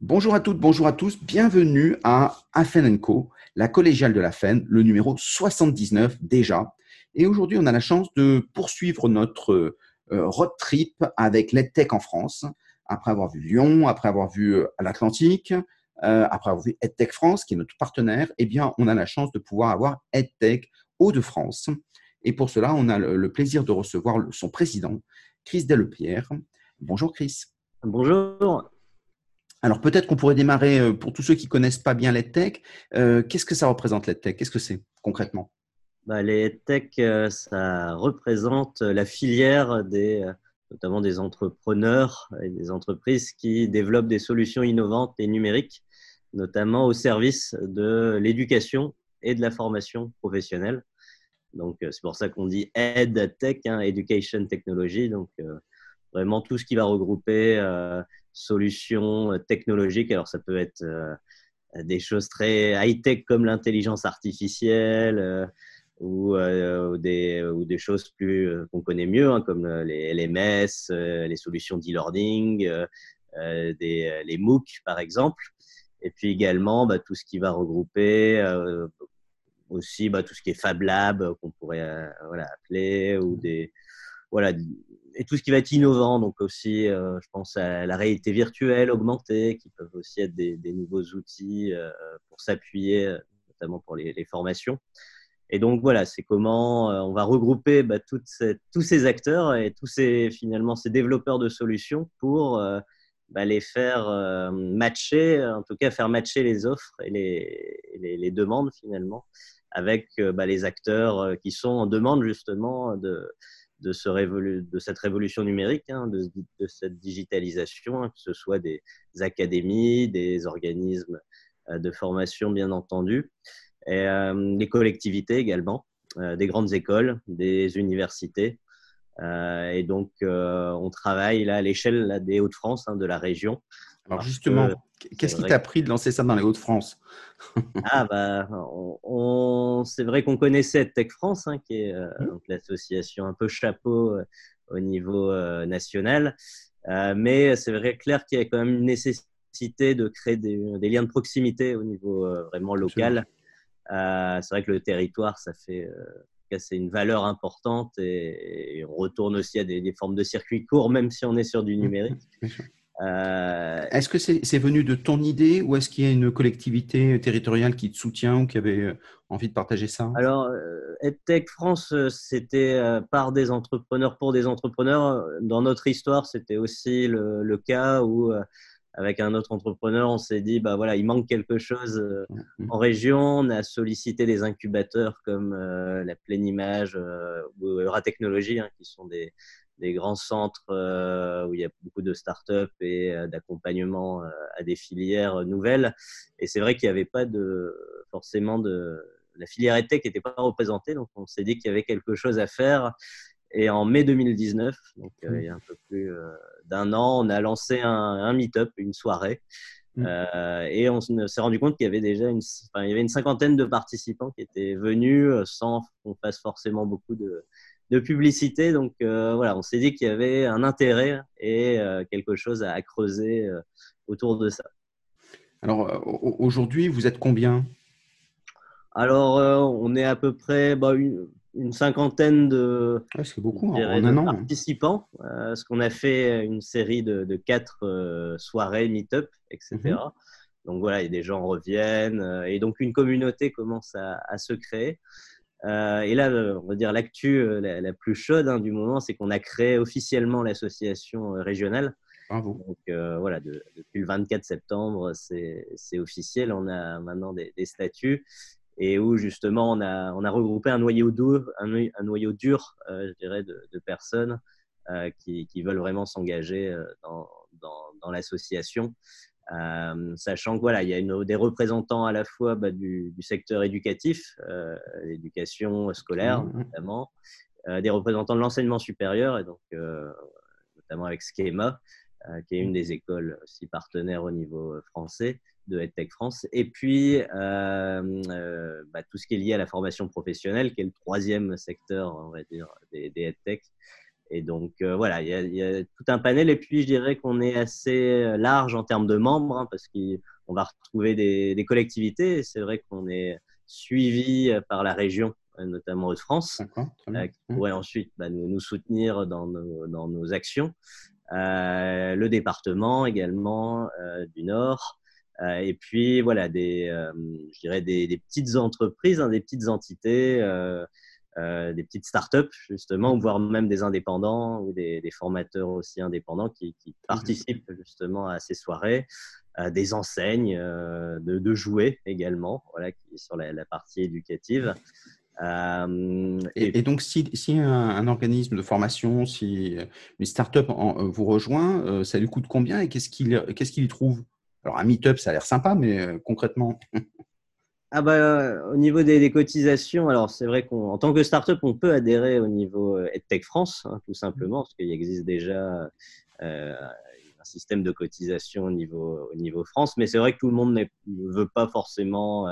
Bonjour à toutes, bonjour à tous, bienvenue à Afen Co, la collégiale de la FEN, le numéro 79 déjà. Et aujourd'hui, on a la chance de poursuivre notre euh, road trip avec l'EdTech en France, après avoir vu Lyon, après avoir vu euh, l'Atlantique, euh, après avoir vu EdTech France, qui est notre partenaire, eh bien, on a la chance de pouvoir avoir EdTech Hauts-de-France. Et pour cela, on a le, plaisir de recevoir son président, Chris Delepierre. Bonjour Chris. Bonjour. Alors peut-être qu'on pourrait démarrer, euh, pour tous ceux qui ne connaissent pas bien l'EdTech, euh, qu'est-ce que ça représente l'EdTech? Qu'est-ce que c'est concrètement? Bah, Les EdTech, euh, ça représente la filière des, notamment des entrepreneurs et des entreprises qui développent des solutions innovantes et numériques, notamment au service de l'éducation et de la formation professionnelle. Donc, c'est pour ça qu'on dit EdTech, hein, Education Technology. Donc, vraiment tout ce qui va regrouper euh, solutions euh, technologiques. Alors, ça peut être euh, des choses très high-tech comme l'intelligence artificielle ou, des, ou, des, choses plus qu'on connaît mieux, hein, comme les LMS, les solutions d'e-learning, les MOOC, par exemple. Et puis également, bah, tout ce qui va regrouper aussi bah, tout ce qui est Fab Lab, qu'on pourrait voilà, appeler, ou des, voilà, et tout ce qui va être innovant, donc aussi, euh, je pense à la réalité virtuelle augmentée, qui peuvent aussi être des, nouveaux outils euh, pour s'appuyer, notamment pour les, formations. Et donc voilà, c'est comment euh, on va regrouper bah, tous ces acteurs et tous ces finalement ces développeurs de solutions pour bah, les faire matcher, en tout cas faire matcher les offres et les, les, demandes finalement avec bah, les acteurs qui sont en demande justement de de, ce de cette révolution numérique, hein, de, cette digitalisation, hein, que ce soit des académies, des organismes euh, de formation, bien entendu, et euh, des collectivités également, euh, des grandes écoles, des universités. et donc, on travaille là à l'échelle des Hauts-de-France, hein, de la région. Alors justement, qu'est-ce qui t'a pris de lancer ça dans les Hauts-de-France? Ah bah, on, c'est vrai qu'on connaissait Tech France, hein, qui est euh, mmh. l'association un peu chapeau euh, au niveau euh, national, mais c'est vrai clair qu'il y a quand même une nécessité de créer des, liens de proximité au niveau vraiment local. c'est vrai que le territoire, ça fait c'est une valeur importante et, on retourne aussi à des, des, formes de circuits courts, même si on est sur du mmh. numérique. Euh, est-ce que c'est venu de ton idée ou est-ce qu'il y a une collectivité territoriale qui te soutient ou qui avait euh, envie de partager ça? Alors, euh, EdTech France, c'était par des entrepreneurs pour des entrepreneurs. Dans notre histoire, c'était aussi le, cas où, avec un autre entrepreneur, on s'est dit, bah voilà, il manque quelque chose mmh. en région. On a sollicité des incubateurs comme la Pleine Image ou Euratechnologie, hein, qui sont des, des grands centres euh, où il y a beaucoup de startups et euh, d'accompagnement euh, à des filières nouvelles. Et c'est vrai qu'il n'y avait pas de, forcément de. La filière EdTech n'était pas représentée, donc on s'est dit qu'il y avait quelque chose à faire. Et en mai 2019, donc il y a un peu plus d'un an, on a lancé un, un meet-up, une soirée. Mmh. et on s'est rendu compte qu'il y avait déjà une, il y avait une cinquantaine de participants qui étaient venus sans qu'on fasse forcément beaucoup de, de publicité. Donc euh, voilà, on s'est dit qu'il y avait un intérêt et euh, quelque chose à, creuser euh, autour de ça. Alors aujourd'hui, vous êtes combien? Alors on est à peu près bah, une, cinquantaine de, beaucoup, hein, participants. parce qu'on a fait une série de, quatre soirées, meet-up, etc. Mhm. Donc voilà, et des gens reviennent et donc une communauté commence à se créer. Euh, et là, euh, on va dire l'actu euh, la, plus chaude hein, du moment, c'est qu'on a créé officiellement l'association régionale. Bravo. Donc voilà, depuis le 24 septembre, c'est officiel. On a maintenant des, statuts et où justement on a, on a regroupé un noyau dur, un, noyau dur, je dirais, de, personnes qui, qui, veulent vraiment s'engager dans, dans, dans l'association. Euh, sachant que voilà, il y a une, des représentants à la fois bah, du, secteur éducatif, euh, l'éducation scolaire mmh, mmh. notamment, euh, des représentants de l'enseignement supérieur, et donc notamment avec Schema, qui est une des écoles aussi partenaires au niveau français de EdTech France, et puis bah, tout ce qui est lié à la formation professionnelle, qui est le troisième secteur, on va dire, des, des EdTech. Et donc, voilà, il y, a, tout un panel. Et puis, je dirais qu'on est assez large en termes de membres, hein, parce qu'on va retrouver des, des collectivités. C'est vrai qu'on est suivi par la région notamment de France, qui pourrait ensuite bah, nous, nous, soutenir dans nos, dans nos actions. Euh, le département également euh, du Nord, euh, et puis voilà, des, je dirais des, des petites entreprises, hein, des petites entités, des petites startups justement, voire même des indépendants ou des, des formateurs aussi indépendants qui, qui, participent justement à ces soirées, des enseignes de, de, jouets également, voilà, qui, sur la, la partie éducative. Euh, et, donc, si, si un, organisme de formation, si une start-up euh, vous rejoint, euh, ça lui coûte combien et qu'est-ce qu'il qu'est-ce qu'il y trouve? Alors, un meet-up, ça a l'air sympa, mais concrètement ah bah, Au niveau des, cotisations, alors c'est vrai qu'en tant que start-up, on peut adhérer au niveau EdTech France, hein, tout simplement, parce qu'il existe déjà un système de cotisation au niveau, au niveau France, mais c'est vrai que tout le monde ne veut pas forcément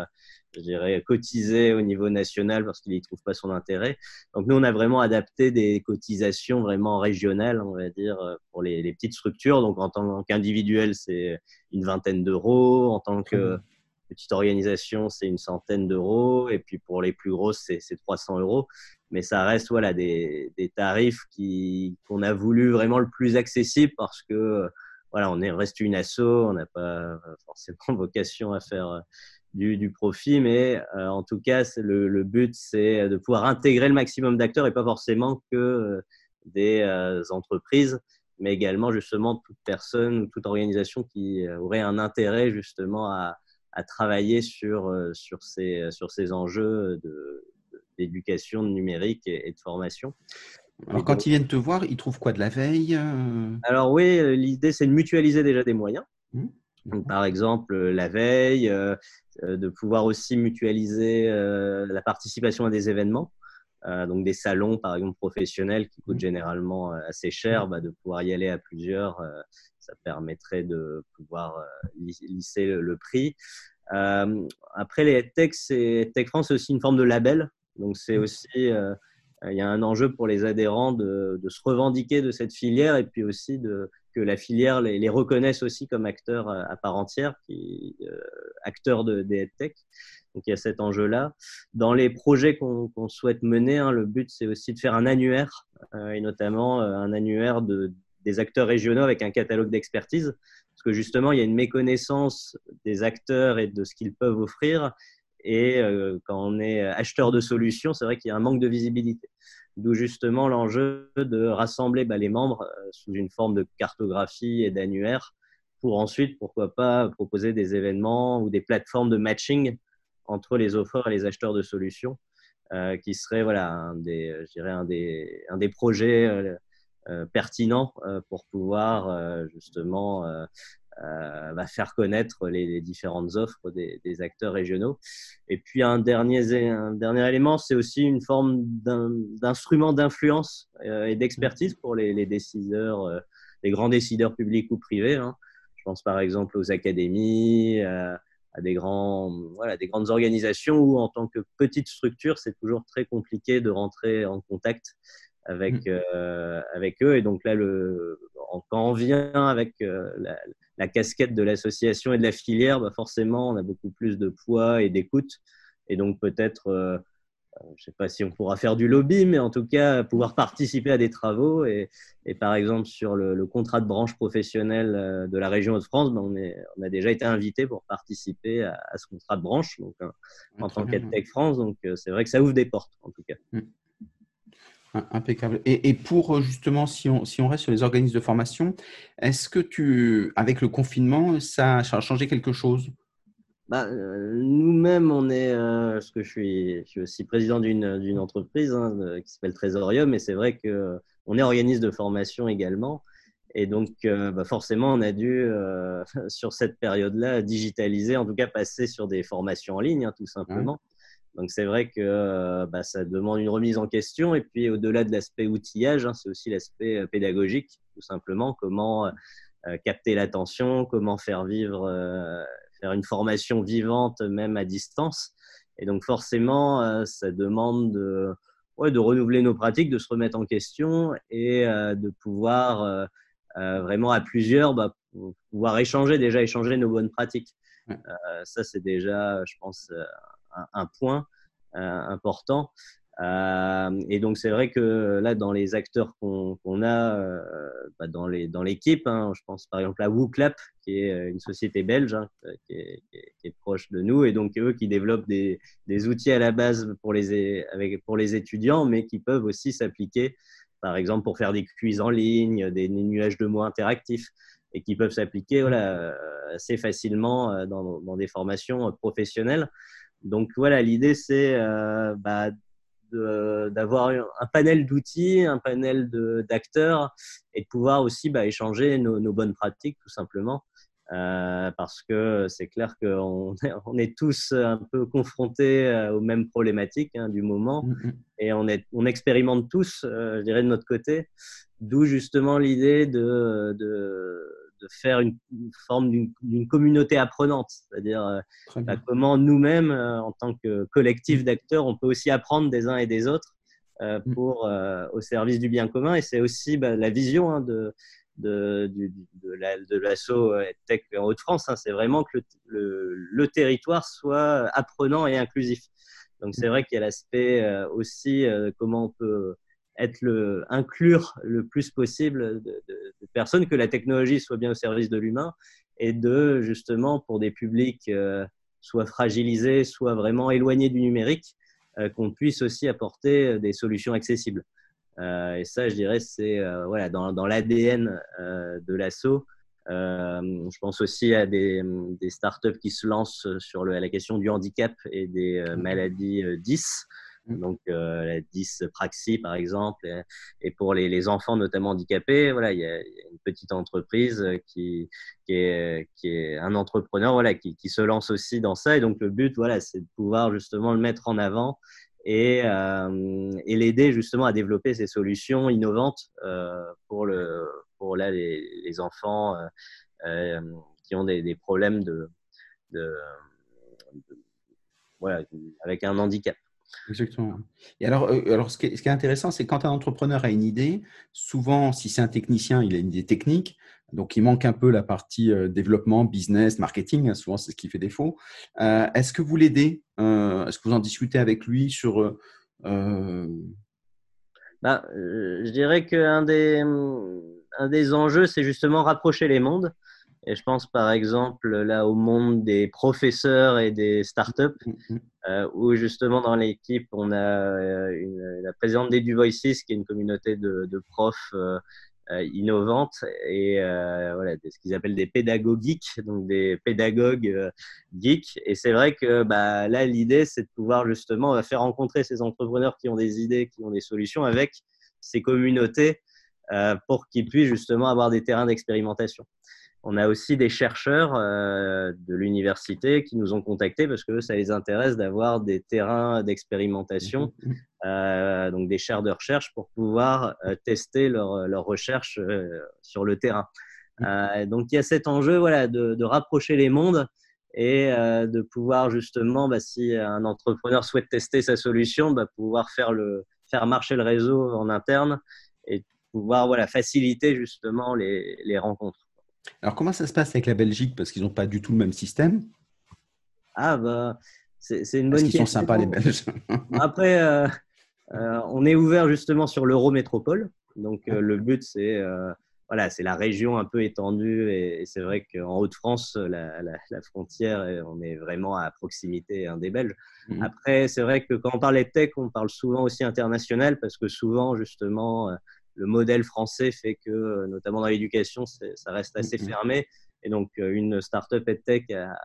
je dirais, cotiser au niveau national parce qu'il n'y trouve pas son intérêt. Donc nous, on a vraiment adapté des cotisations vraiment régionales, on va dire, pour les, les petites structures. Donc en tant qu'individuel, c'est une vingtaine d'euros. En tant que petite organisation, c'est une centaine d'euros. Et puis pour les plus grosses, c'est 300 euros. Mais ça reste voilà, des, des tarifs qu'on a voulu vraiment le plus accessible parce que voilà, on est, reste une asso, on n'a pas forcément vocation à faire du, profit, mais euh, en tout cas, le, but, c'est de pouvoir intégrer le maximum d'acteurs et pas forcément que euh, des euh, entreprises, mais également justement toute personne ou toute organisation qui aurait un intérêt justement à, à travailler sur, sur, ces, sur ces enjeux d'éducation numérique et, de formation. Alors, quand ils viennent te voir, ils trouvent quoi de la veille Alors, oui, l'idée, c'est de mutualiser déjà des moyens. Mmh. par exemple, la veille, euh, de pouvoir aussi mutualiser euh, la participation à des événements. Euh, donc des salons par exemple professionnels qui coûtent mmh. généralement assez cher, mmh. bah, de pouvoir y aller à plusieurs, ça permettrait de pouvoir lisser le, prix. après les tech, Tech France c'est aussi une forme de label, donc c'est mmh. aussi il y a un enjeu pour les adhérents de, de, se revendiquer de cette filière et puis aussi de, que la filière les, les, reconnaisse aussi comme acteurs à, part entière, qui, euh, acteurs de, des tech. Donc il y a cet enjeu-là. Dans les projets qu'on souhaite mener, hein, le but c'est aussi de faire un annuaire, euh, et notamment euh, un annuaire de, des acteurs régionaux avec un catalogue d'expertise, parce que justement il y a une méconnaissance des acteurs et de ce qu'ils peuvent offrir. Et euh, quand on est acheteur de solutions, c'est vrai qu'il y a un manque de visibilité. D'où justement l'enjeu de rassembler bah, les membres euh, sous une forme de cartographie et d'annuaire pour ensuite, pourquoi pas, proposer des événements ou des plateformes de matching entre les offreurs et les acheteurs de solutions, euh, qui serait voilà, je dirais un des projets euh, pertinents pour pouvoir justement euh, va faire connaître les, différentes offres des, acteurs régionaux. Et puis un dernier, un dernier élément, c'est aussi une forme d'instrument d'influence euh, et d'expertise pour les, décideurs, euh, les grands décideurs publics ou privés. Hein. Je pense par exemple aux académies, à des, grands, voilà, des grandes organisations où en tant que petite structure, c'est toujours très compliqué de rentrer en contact avec, mmh. avec eux. Et donc là, le, quand on vient avec la, la casquette de l'association et de la filière, bah forcément, on a beaucoup plus de poids et d'écoute. Et donc, peut-être, euh, euh, je ne sais pas si on pourra faire du lobby, mais en tout cas, pouvoir participer à des travaux. Et, et par exemple, sur le, contrat de branche professionnelle euh, de la région de France, bah, on, a déjà été invité pour participer à, ce contrat de branche donc, en tant qu'EdTech France. Donc, c'est vrai que ça ouvre des portes, en tout cas. Mm. Impeccable. Et, pour euh, justement, si on, si on reste sur les organismes de formation, est-ce que tu, avec le confinement, ça a changé quelque chose? Bah, euh, Nous-mêmes, on est, euh, parce que je suis, je suis aussi président d'une entreprise hein, qui s'appelle Trésorium, mais c'est vrai qu'on est organisme de formation également. Et donc, bah, forcément, on a dû, sur cette période-là, digitaliser, en tout cas passer sur des formations en ligne, hein, tout simplement. Donc c'est vrai que euh, bah, ça demande une remise en question. Et puis au-delà de l'aspect outillage, hein, c'est aussi l'aspect euh, pédagogique, tout simplement. Comment euh, capter l'attention, comment faire vivre, faire une formation vivante même à distance. Et donc forcément, ça demande de, de renouveler nos pratiques, de se remettre en question et de pouvoir vraiment à plusieurs bah, pouvoir échanger, déjà échanger nos bonnes pratiques. ça, c'est déjà, je pense, un, point important. Euh, et donc, c'est vrai que là, dans les acteurs qu'on a euh, bah, dans l'équipe, dans hein, je pense par exemple à WooClap, qui est euh, une société belge hein, qui, est, proche de nous, et donc eux qui développent des, outils à la base pour les, avec, pour les étudiants, mais qui peuvent aussi s'appliquer, par exemple, pour faire des quiz en ligne, des, nuages de mots interactifs, et qui peuvent s'appliquer voilà, assez facilement dans, des formations professionnelles. Donc voilà, l'idée c'est bah, d'avoir un panel d'outils, un panel d'acteurs et de pouvoir aussi bah, échanger nos, bonnes pratiques tout simplement. Euh, parce que c'est clair qu'on on est tous un peu confrontés euh, aux mêmes problématiques hein, du moment mm, mm. et on, est, on expérimente tous, euh, je dirais, de notre côté, d'où justement l'idée de, de de faire une, forme d'une communauté apprenante, c'est-à-dire euh, bah, comment nous-mêmes, euh, en tant que collectif d'acteurs, on peut aussi apprendre des uns et des autres euh, mm. pour, au service du bien commun. Et c'est aussi bah, la vision hein, de, de, de l'assaut Tech en Haute-France. Hein. c'est vraiment que le, le, territoire soit apprenant et inclusif. Donc c'est mm. vrai qu'il y a l'aspect aussi comment on peut être le, inclure le plus possible de, personnes, que la technologie soit bien au service de l'humain et de justement pour des publics euh, soit fragilisés, soit vraiment éloignés du numérique, euh, qu'on puisse aussi apporter des solutions accessibles. Euh, et ça, je dirais, c'est voilà, dans, dans l'ADN de l'assaut. je pense aussi à des, des, startups qui se lancent sur le, la question du handicap et des maladies 10. Mm. donc euh, la 10 Praxi par exemple, et, pour les, les, enfants notamment handicapés, voilà, il y, a, une petite entreprise qui, qui, est, qui est un entrepreneur voilà, qui, qui, se lance aussi dans ça, et donc le but, voilà, c'est de pouvoir justement le mettre en avant et, euh, et l'aider justement à développer ces solutions innovantes euh, pour, le, pour là, les, les enfants euh, qui ont des, des problèmes de, de voilà, avec un handicap. Exactement. Et alors, euh, alors ce, qui est, intéressant, c'est quand un entrepreneur a une idée, souvent, si c'est un technicien, il a une idée technique, donc il manque un peu la partie euh, développement, business, marketing, hein, souvent c'est ce qui fait défaut. Euh, est-ce que vous l'aidez Est-ce que vous en discutez avec lui sur... Bah, je dirais qu'un des, un des enjeux, c'est justement rapprocher les mondes. Et je pense par exemple là au monde des professeurs et des startups, mm, mm. euh, où justement dans l'équipe on a euh, une, la présidente des Voices, qui est une communauté de, de profs euh, euh innovantes et euh, voilà, ce qu'ils appellent des pédagogues geeks, donc des pédagogues geeks. Et c'est vrai que bah, là l'idée c'est de pouvoir justement faire rencontrer ces entrepreneurs qui ont des idées, qui ont des solutions avec ces communautés pour qu'ils puissent justement avoir des terrains d'expérimentation. On a aussi des chercheurs euh, de l'université qui nous ont contactés parce que ça les intéresse d'avoir des terrains d'expérimentation, mmh, mmh. euh, donc des chaires de recherche pour pouvoir euh, tester leurs leur recherches sur le terrain. Mmh. donc il y a cet enjeu voilà, de, rapprocher les mondes et de pouvoir justement, bah, si un entrepreneur souhaite tester sa solution, bah, pouvoir faire, le, faire marcher le réseau en interne et pouvoir voilà, faciliter justement les, les rencontres. Alors, comment ça se passe avec la Belgique? Parce qu'ils n'ont pas du tout le même système. Ah, bah, c'est une bonne question. Ils sont sympas, les Belges. Après, euh, euh, on est ouvert justement sur l'Eurométropole. Donc, euh, le but, c'est voilà, c'est la région un peu étendue. Et, c'est vrai qu'en Haute-France, la, la, frontière, on est vraiment à proximité des Belges. Mhm. Après, c'est vrai que quand on parle de tech, on parle souvent aussi international parce que souvent, justement, le modèle français fait que, notamment dans l'éducation, ça reste assez fermé. Et donc, euh, une startup EdTech a,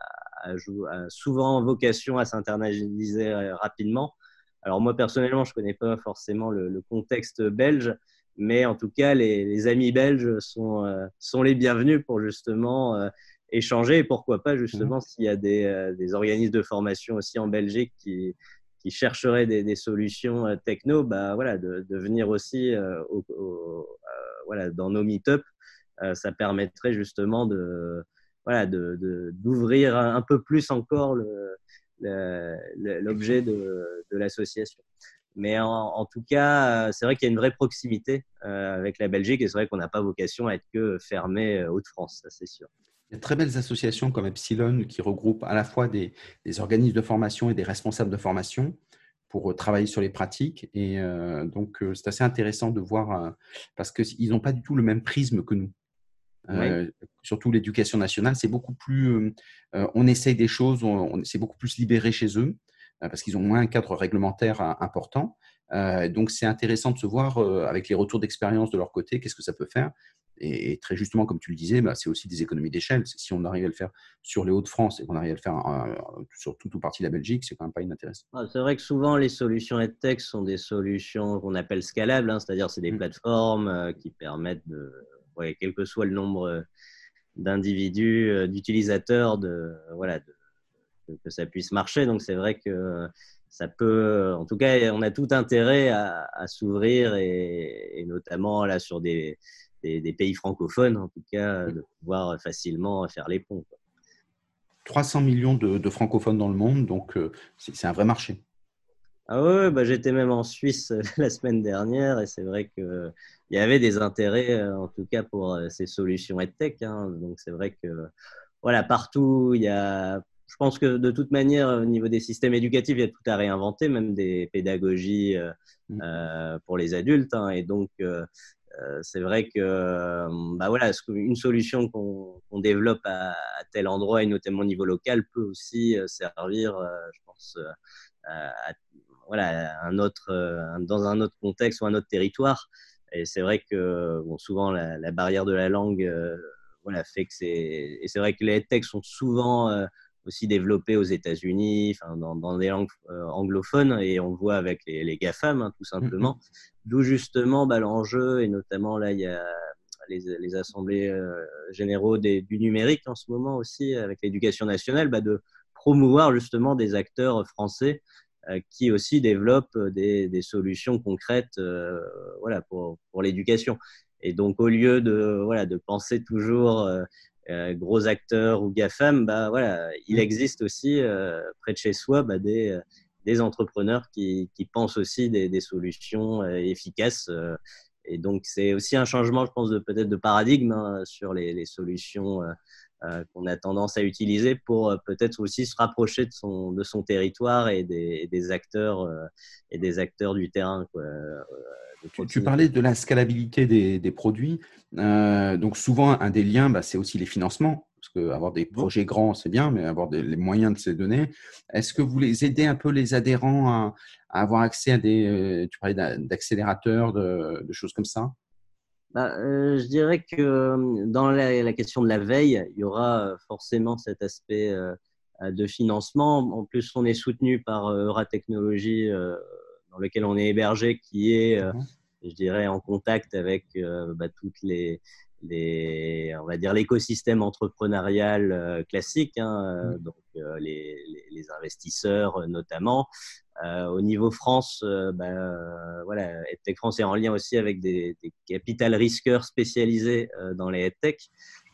a, a, souvent vocation à s'internaliser euh, rapidement. Alors, moi, personnellement, je ne connais pas forcément le, contexte belge, mais en tout cas, les, amis belges sont, euh, sont les bienvenus pour justement échanger et pourquoi pas, justement, mm-hmm. s'il y a des, des, organismes de formation aussi en Belgique qui, qui chercheraient des, solutions euh, techno, bah, voilà, de, venir aussi euh, euh, voilà, dans nos meet-up. ça permettrait justement de, voilà, d'ouvrir un peu plus encore l'objet de, de l'association. mais en, tout cas, c'est vrai qu'il y a une vraie proximité avec la Belgique et c'est vrai qu'on n'a pas vocation à être que fermé Hauts-de-France, ça c'est sûr. Il y a de très belles associations comme Epsilon qui regroupent à la fois des, organismes de formation et des responsables de formation pour travailler sur les pratiques. Et donc, c'est assez intéressant de voir, parce qu'ils n'ont pas du tout le même prisme que nous. Euh, surtout l'éducation nationale, c'est beaucoup plus. Euh, euh, on essaye des choses, on, c'est beaucoup plus libéré chez eux parce qu'ils ont moins un cadre réglementaire important. donc, c'est intéressant de se voir avec les retours d'expérience de leur côté, qu'est-ce que ça peut faire. Et, très justement, comme tu le disais, bah, c'est aussi des économies d'échelle. Si on arrive à le faire sur les Hauts-de-France et qu'on arrive à le faire sur toute ou partie de la Belgique, c'est quand même pas inintéressant. Ah, c'est vrai que souvent, les solutions EdTech sont des solutions qu'on appelle scalables, hein, c'est-à-dire c'est des mmh. plateformes qui permettent de quel que soit le nombre euh, d'individus, euh, d'utilisateurs, de, voilà, que ça puisse marcher. Donc c'est vrai que ça peut, en tout cas, on a tout intérêt à, s'ouvrir et, notamment là sur des, des, pays francophones, en tout cas, de pouvoir facilement faire les ponts. 300 millions de, de, francophones dans le monde, donc euh, c'est un vrai marché. Ah ouais, bah j'étais même en Suisse euh, la semaine dernière et c'est vrai qu'il y avait des intérêts, euh, en tout cas pour ces solutions EdTech. Hein. Donc c'est vrai que voilà, partout, il y a. Je pense que de toute manière, au niveau des systèmes éducatifs, il y a tout à réinventer, même des pédagogies mmh. pour les adultes. Hein. Et donc, c'est vrai que bah voilà, une solution qu'on développe à, tel endroit et notamment au niveau local peut aussi servir, je pense, voilà, un autre, euh, dans un autre contexte ou un autre territoire. Et c'est vrai que bon, souvent la, barrière de la langue euh, voilà, fait que c'est. Et c'est vrai que les textes sont souvent euh, aussi développés aux États-Unis, dans, dans, des langues anglophones, et on le voit avec les, les GAFAM, hein, tout simplement. Mm-hmm. D'où justement bah, l'enjeu, et notamment là, il y a les, les assemblées généraux des, du numérique en ce moment aussi, avec l'éducation nationale, bah, de promouvoir justement des acteurs français euh, qui aussi développe euh, des, des solutions concrètes euh, voilà, pour, pour l'éducation. Et donc, au lieu de, voilà, de penser toujours gros acteurs ou GAFAM, bah, voilà, il mm. existe aussi près de chez soi bah, des, des entrepreneurs qui, qui, pensent aussi des, des solutions efficaces. et donc, c'est aussi un changement, je pense, de peut-être de paradigme hein, sur les, les solutions euh, qu'on a tendance à utiliser pour euh, peut-être aussi se rapprocher de son, de son territoire et des, des acteurs euh, et des acteurs du terrain. Tu, parlais de la scalabilité des, des produits. donc souvent, un des liens, bah, c'est aussi les financements. Parce qu'avoir des projets grands, c'est bien, mais avoir des, les moyens de ces données. Est-ce que vous les aidez un peu les adhérents à, avoir accès à des, tu parlais d'accélérateurs, de, de choses comme ça? Bah, euh, je dirais que euh, dans la, question de la veille, il y aura euh, forcément cet aspect de financement. En plus, on est soutenu par Euratechnologie, dans lequel on est hébergé, qui est, mhm. je dirais, en contact avec bah, toutes les, les, on va dire l'écosystème entrepreneurial classique, hein, mhm. donc les, les, investisseurs notamment, euh, au niveau France, euh, bah, euh, voilà, EdTech France est en lien aussi avec des, des capital risqueurs spécialisés dans les EdTech.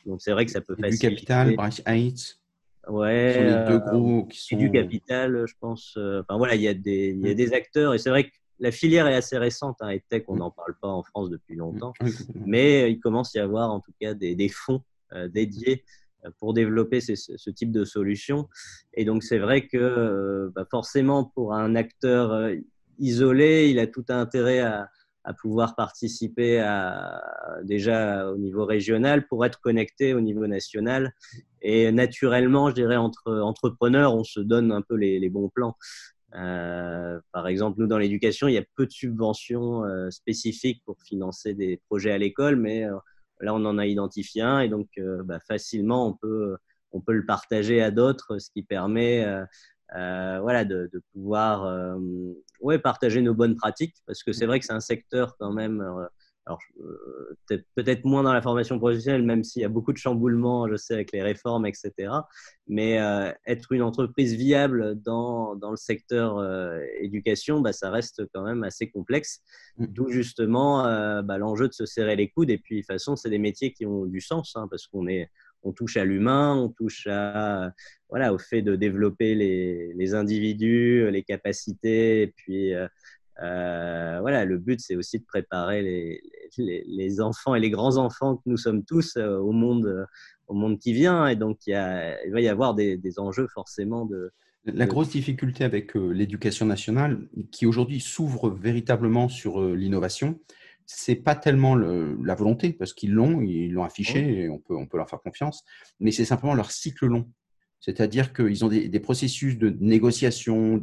Donc c'est vrai que ça peut faciliter. Du capital, Branch 8 Ouais, sont les deux gros qui sont. du capital, je pense. Enfin voilà, il y, a des, il y a mm. des acteurs et c'est vrai que la filière est assez récente. Hein, EdTech, on mm. n'en parle pas en France depuis longtemps, mm. mais il commence à y avoir en tout cas des, des fonds dédiés pour développer ce, type de solution. Et donc, c'est vrai que euh, bah, forcément, pour un acteur euh, isolé, il a tout intérêt à, pouvoir participer à, déjà au niveau régional pour être connecté au niveau national. Et naturellement, je dirais, entre entrepreneurs, on se donne un peu les, bons plans. Euh, par exemple, nous, dans l'éducation, il y a peu de subventions spécifiques pour financer des projets à l'école, mais Là, on en a identifié un et donc euh, bah, facilement, on peut, on peut le partager à d'autres, ce qui permet euh, euh, voilà, de, pouvoir ouais, partager nos bonnes pratiques parce que c'est vrai que c'est un secteur quand même alors euh, peut-être moins dans la formation professionnelle, même s'il y a beaucoup de chamboulements, je sais, avec les réformes, etc. Mais euh, être une entreprise viable dans, dans le secteur euh, éducation, bah, ça reste quand même assez complexe. Mm. D'où justement bah, l'enjeu de se serrer les coudes. Et puis, de toute façon, c'est des métiers qui ont du sens, hein, parce qu'on est on touche à l'humain, on touche à, voilà, au fait de développer les, les individus, les capacités, et puis voilà, le but, c'est aussi de préparer les, les, enfants et les grands-enfants que nous sommes tous au, monde, au monde qui vient. Et donc, il, il va y avoir des, des enjeux forcément de, la grosse difficulté avec l'éducation nationale, qui aujourd'hui s'ouvre véritablement sur l'innovation, c'est pas tellement la volonté, parce qu'ils l'ont, ils l'ont affiché, et on peut, on peut leur faire confiance, mais c'est simplement leur cycle long. C'est-à-dire qu'ils ont des, processus de négociation,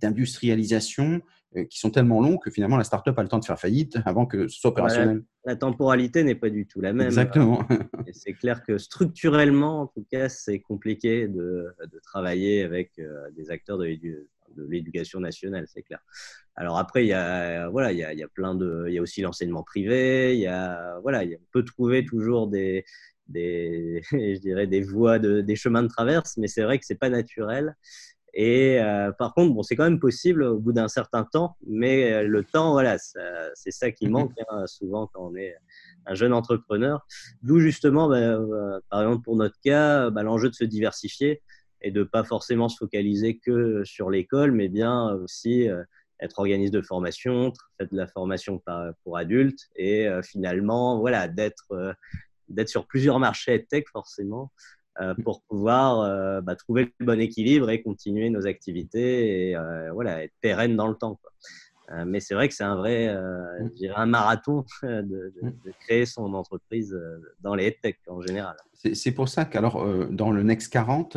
d'industrialisation euh, qui sont tellement longs que finalement la startup a le temps de faire faillite avant que ce soit opérationnel. la, temporalité n'est pas du tout la même. Exactement. c'est clair que structurellement, en tout cas, c'est compliqué de, travailler avec euh, des acteurs de l'éducation nationale, c'est clair. Alors après, il y a, voilà, il y a, il y a plein de, il y a aussi l'enseignement privé, il y a, voilà, on peut trouver toujours des, des, je dirais des voies, de, des chemins de traverse, mais c'est vrai que c'est pas naturel. Et euh, par contre, bon, c'est quand même possible au bout d'un certain temps, mais euh, le temps, voilà, c'est ça qui manque hein, souvent quand on est un jeune entrepreneur. D'où justement, bah, euh, par exemple pour notre cas, bah, l'enjeu de se diversifier et de pas forcément se focaliser que sur l'école, mais bien aussi être organisme de formation, faire de la formation pour adultes et finalement, voilà, d'être d'être sur plusieurs marchés tech forcément euh, mm. pour pouvoir euh, bah, trouver le bon équilibre et continuer nos activités et euh, voilà, être pérenne dans le temps. Mais c'est vrai que c'est un vrai, mm. je un marathon de, mm. de, créer son entreprise dans les tech en général. C'est pour ça qu'alors dans le Next 40,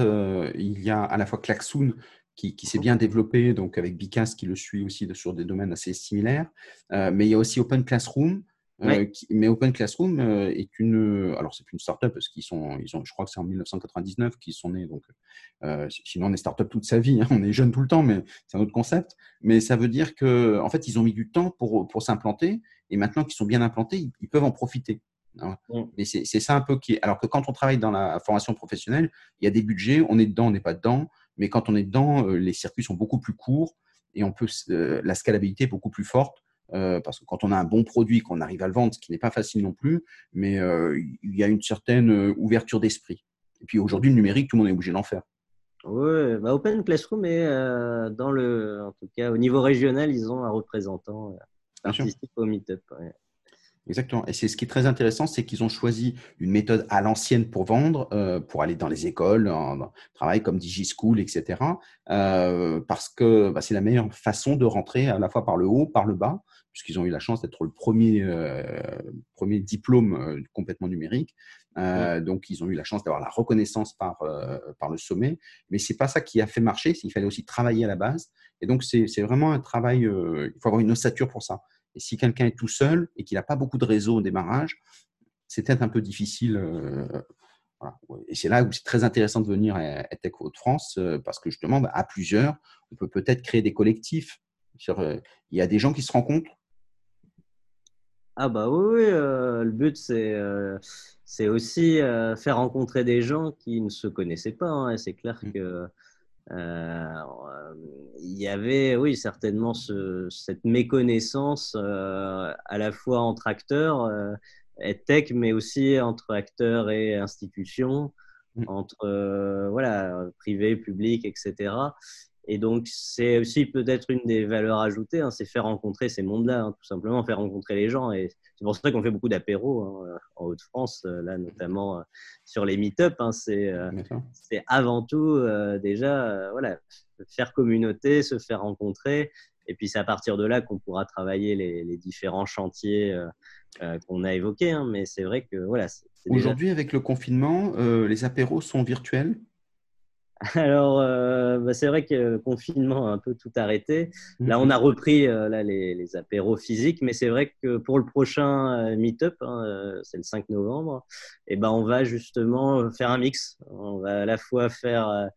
il y a à la fois Klaxoon qui, qui s'est bien développé, donc avec Bicas qui le suit aussi sur des domaines assez similaires, mais il y a aussi Open Classroom euh, mais Open Classroom euh, est une. Alors, c'est une startup parce qu'ils sont, ils ont, je crois que c'est en 1999 qu'ils sont nés. Donc, euh, sinon, on est startup toute sa vie. Hein, on est jeune tout le temps, mais c'est un autre concept. Mais ça veut dire que, en fait, ils ont mis du temps pour, pour s'implanter. Et maintenant qu'ils sont bien implantés, ils, peuvent en profiter. Hein. Mais c'est ça un peu qui. Alors que quand on travaille dans la formation professionnelle, il y a des budgets, on est dedans, on n'est pas dedans. Mais quand on est dedans, les circuits sont beaucoup plus courts et on peut, la scalabilité est beaucoup plus forte. Euh, parce que quand on a un bon produit, qu'on arrive à le vendre, ce qui n'est pas facile non plus, mais euh, il y a une certaine euh, ouverture d'esprit. Et puis aujourd'hui, le numérique, tout le monde est obligé d'en faire. Oui, bah Open Classroom est dans le, en tout cas au niveau régional, ils ont un représentant artistique au Meetup. Exactement. Et c'est ce qui est très intéressant, c'est qu'ils ont choisi une méthode à l'ancienne pour vendre, pour aller dans les écoles, en, travail comme DigiSchool, etc. parce que bah, c'est la meilleure façon de rentrer à la fois par le haut, par le bas puisqu'ils ont eu la chance d'être le premier, euh, premier diplôme euh, complètement numérique. Euh, donc, ils ont eu la chance d'avoir la reconnaissance par, par le sommet. Mais ce n'est pas ça qui a fait marcher, il fallait aussi travailler à la base. Et donc, c'est vraiment un travail, il faut avoir une ossature pour ça. Et si quelqu'un est tout seul et qu'il n'a pas beaucoup de réseau au démarrage, c'est peut-être un peu difficile. Et c'est là où c'est très intéressant de venir à Tech de France, parce que justement, bah, à plusieurs, on peut peut-être créer des collectifs. il y a des gens qui se rencontrent ah bah oui, euh, le but c'est euh, c'est aussi euh, faire rencontrer des gens qui ne se connaissaient pas. Hein, c'est clair mmh. que il y avait, oui, certainement ce, cette méconnaissance à la fois entre acteurs et tech, mais aussi entre acteurs et institutions, mmh. entre voilà privé, public, etc. Et donc, c'est aussi peut-être une des valeurs ajoutées, hein, c'est faire rencontrer ces mondes-là, hein, tout simplement faire rencontrer les gens. Et c'est pour ça qu'on fait beaucoup d'apéros hein, en Haute-France, euh, là notamment euh, sur les meet-up. Euh, c'est avant tout déjà voilà, faire communauté, se faire rencontrer. Et puis c'est à partir de là qu'on pourra travailler les, différents chantiers qu'on a évoqués. mais c'est vrai que voilà. Aujourd'hui, avec le confinement, les apéros sont virtuels? Alors, euh, bah, c'est vrai que le confinement a un peu tout arrêté. Là, on a mhm. repris euh, là, les, apéros physiques, mais c'est vrai que pour le prochain euh, meet-up, hein, c'est le 5 novembre, et eh ben, on va justement faire un mix. On va à la fois faire